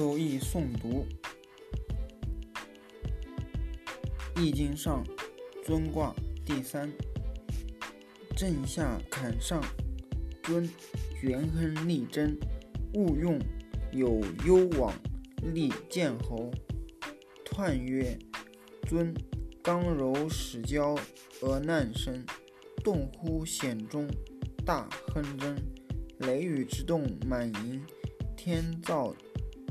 周易诵读，《易经》上尊卦第三，震下坎上，尊元亨利贞，勿用有攸往，利见侯。彖曰：尊刚柔始交而难生，动乎险中，大亨贞。雷雨之动满盈，天造。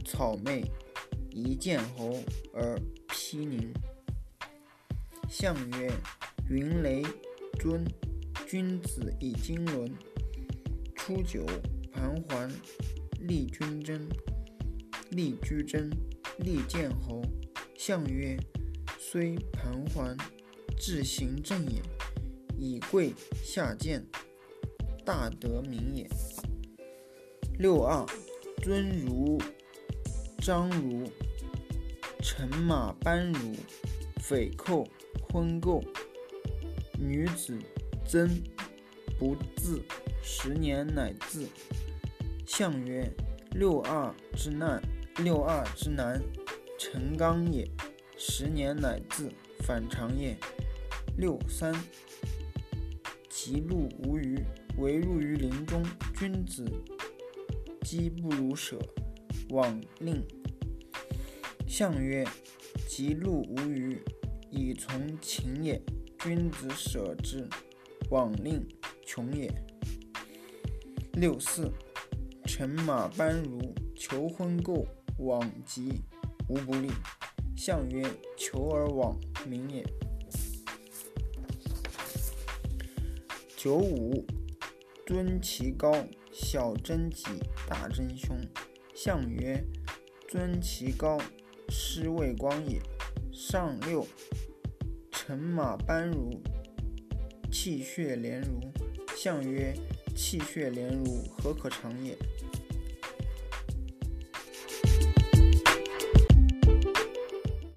草昧，一见侯而披宁。象曰：云雷尊，君子以经纶。初九，盘桓，立君贞，立居贞，立见侯。象曰：虽盘桓，志行正也。以贵下贱，大德名也。六二，尊如。张如乘马班如匪寇婚媾女子曾不自十年乃自象曰六二之难六二之难成刚也十年乃自反常也六三其路无余唯入于林中君子饥不如舍往令象曰：吉禄无余，以从秦也。君子舍之，往令穷也。六四，乘马班如求婚媾往疾，无不利。象曰：求而往，名也。九五，尊其高，小贞吉，大贞凶。象曰：尊其高，师位光也。上六，乘马班如气血连如。象曰：气血连如，何可长也？